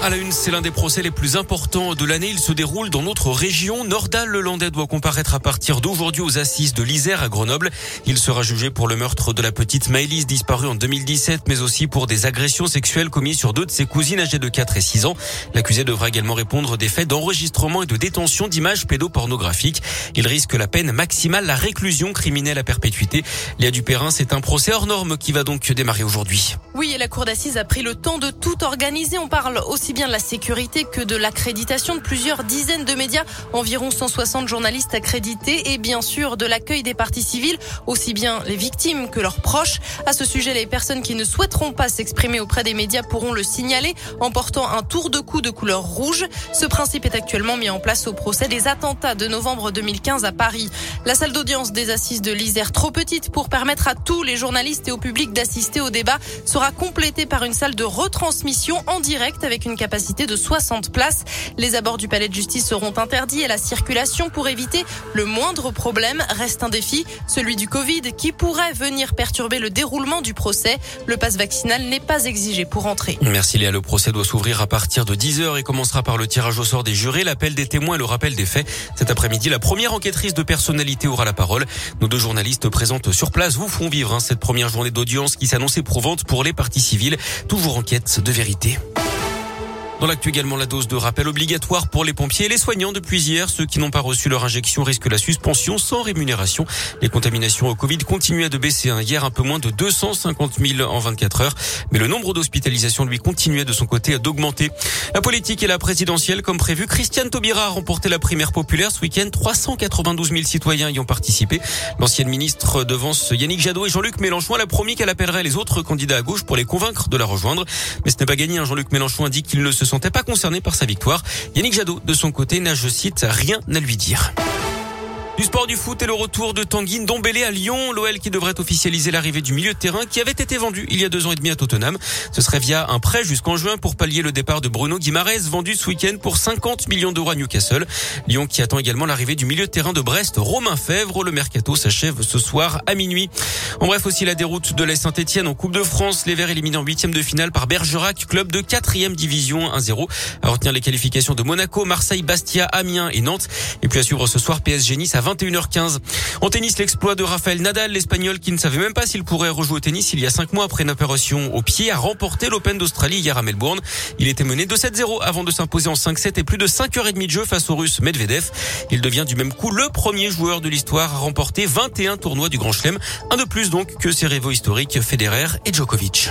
À la une, c'est l'un des procès les plus importants de l'année. Il se déroule dans notre région. Nordal Lelandais doit comparaître à partir d'aujourd'hui aux assises de l'Isère à Grenoble. Il sera jugé pour le meurtre de la petite Maëlys disparue en 2017, mais aussi pour des agressions sexuelles commises sur deux de ses cousines âgées de 4 et 6 ans. L'accusé devra également répondre des faits d'enregistrement et de détention d'images pédopornographiques. Il risque la peine maximale, la réclusion criminelle à perpétuité. Léa Dupérin, c'est un procès hors norme qui va donc démarrer aujourd'hui. Oui, et la cour d'assises a pris le temps de tout organiser. On parle aussi aussi bien de la sécurité que de l'accréditation de plusieurs dizaines de médias, environ 160 journalistes accrédités et bien sûr de l'accueil des parties civiles, aussi bien les victimes que leurs proches. À ce sujet, les personnes qui ne souhaiteront pas s'exprimer auprès des médias pourront le signaler en portant un tour de cou de couleur rouge. Ce principe est actuellement mis en place au procès des attentats de novembre 2015 à Paris. La salle d'audience des assises de l'Isère, trop petite pour permettre à tous les journalistes et au public d'assister au débat, sera complétée par une salle de retransmission en direct avec une capacité de 60 places. Les abords du palais de justice seront interdits et la circulation pour éviter le moindre problème reste un défi, celui du Covid qui pourrait venir perturber le déroulement du procès. Le passe vaccinal n'est pas exigé pour entrer. Merci Léa. Le procès doit s'ouvrir à partir de 10h et commencera par le tirage au sort des jurés, l'appel des témoins et le rappel des faits. Cet après-midi, la première enquêtrice de personnalité aura la parole. Nos deux journalistes présentes sur place vous feront vivre hein, cette première journée d'audience qui s'annonce éprouvante pour les parties civiles. Toujours en quête de vérité. Dans l'actu également, la dose de rappel obligatoire pour les pompiers et les soignants depuis hier. Ceux qui n'ont pas reçu leur injection risquent la suspension sans rémunération. Les contaminations au Covid continuent de baisser. Hein. Hier, un peu moins de 250 000 en 24 heures. Mais le nombre d'hospitalisations, lui, continuait de son côté d'augmenter. La politique et la présidentielle, comme prévu, Christiane Taubira a remporté la primaire populaire ce week-end. 392 000 citoyens y ont participé. L'ancienne ministre devance Yannick Jadot et Jean-Luc Mélenchon. Elle a promis qu'elle appellerait les autres candidats à gauche pour les convaincre de la rejoindre. Mais ce n'est pas gagné. Hein. Jean-Luc Mélenchon dit qu'il ne se sentait pas concerné par sa victoire. Yannick Jadot, de son côté, n'a, je cite, rien à lui dire. Du sport du foot et le retour de Tanguy Ndombele à Lyon. L'OL qui devrait officialiser l'arrivée du milieu de terrain qui avait été vendu il y a deux ans et demi à Tottenham. Ce serait via un prêt jusqu'en juin pour pallier le départ de Bruno Guimarès vendu ce week-end pour 50 millions d'euros à Newcastle. Lyon qui attend également l'arrivée du milieu de terrain de Brest, Romain Fèvre. Le mercato s'achève ce soir à minuit. En bref aussi la déroute de la Saint-Etienne en Coupe de France. Les Verts éliminés en huitième de finale par Bergerac, club de quatrième division 1-0. À retenir les qualifications de Monaco, Marseille, Bastia, Amiens et Nantes. Et puis à suivre ce soir PSG Nice à 21h15. En tennis, l'exploit de Rafael Nadal, l'Espagnol qui ne savait même pas s'il pourrait rejouer au tennis il y a cinq mois après une opération au pied, a remporté l'Open d'Australie hier à Melbourne. Il était mené de 7-0 avant de s'imposer en 5-7 et plus de 5h30 de jeu face au Russe Medvedev. Il devient du même coup le premier joueur de l'histoire à remporter 21 tournois du Grand Chelem. Un de plus donc que ses rivaux historiques Federer et Djokovic.